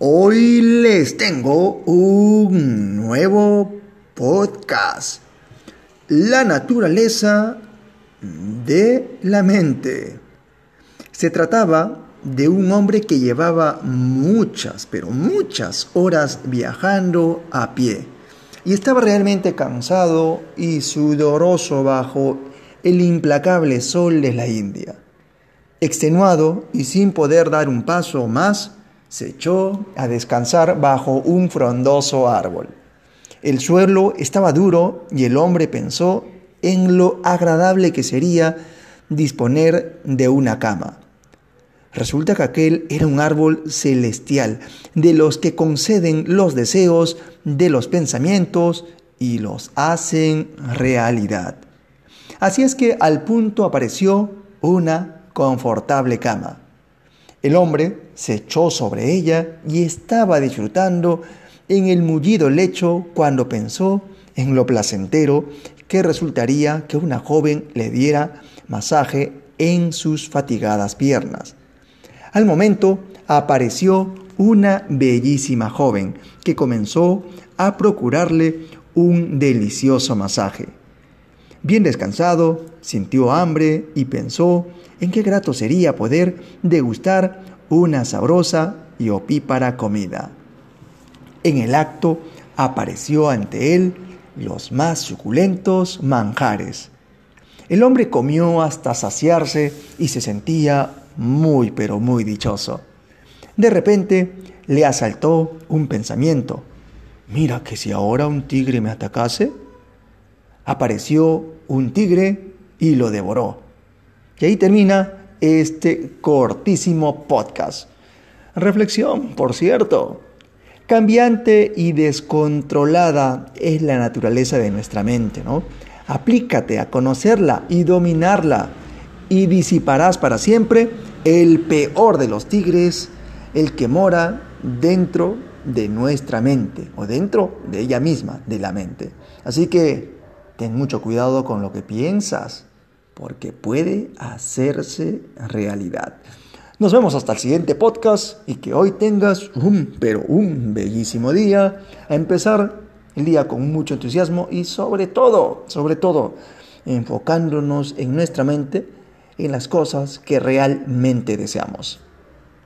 Hoy les tengo un nuevo podcast. La naturaleza de la mente. Se trataba de un hombre que llevaba muchas, pero muchas horas viajando a pie. Y estaba realmente cansado y sudoroso bajo el implacable sol de la India. Extenuado y sin poder dar un paso más, se echó a descansar bajo un frondoso árbol. El suelo estaba duro y el hombre pensó en lo agradable que sería disponer de una cama. Resulta que aquel era un árbol celestial, de los que conceden los deseos de los pensamientos y los hacen realidad. Así es que al punto apareció una confortable cama. El hombre se echó sobre ella y estaba disfrutando en el mullido lecho cuando pensó en lo placentero que resultaría que una joven le diera masaje en sus fatigadas piernas. Al momento apareció una bellísima joven que comenzó a procurarle un delicioso masaje. Bien descansado, sintió hambre y pensó en qué grato sería poder degustar una sabrosa y opípara comida. En el acto apareció ante él los más suculentos manjares. El hombre comió hasta saciarse y se sentía muy pero muy dichoso. De repente le asaltó un pensamiento. Mira que si ahora un tigre me atacase, apareció un tigre y lo devoró. Y ahí termina este cortísimo podcast. Reflexión, por cierto. Cambiante y descontrolada es la naturaleza de nuestra mente, ¿no? Aplícate a conocerla y dominarla y disiparás para siempre el peor de los tigres, el que mora dentro de nuestra mente o dentro de ella misma, de la mente. Así que ten mucho cuidado con lo que piensas, porque puede hacerse realidad. Nos vemos hasta el siguiente podcast y que hoy tengas un, pero un bellísimo día. A empezar el día con mucho entusiasmo y sobre todo, sobre todo, enfocándonos en nuestra mente, en las cosas que realmente deseamos.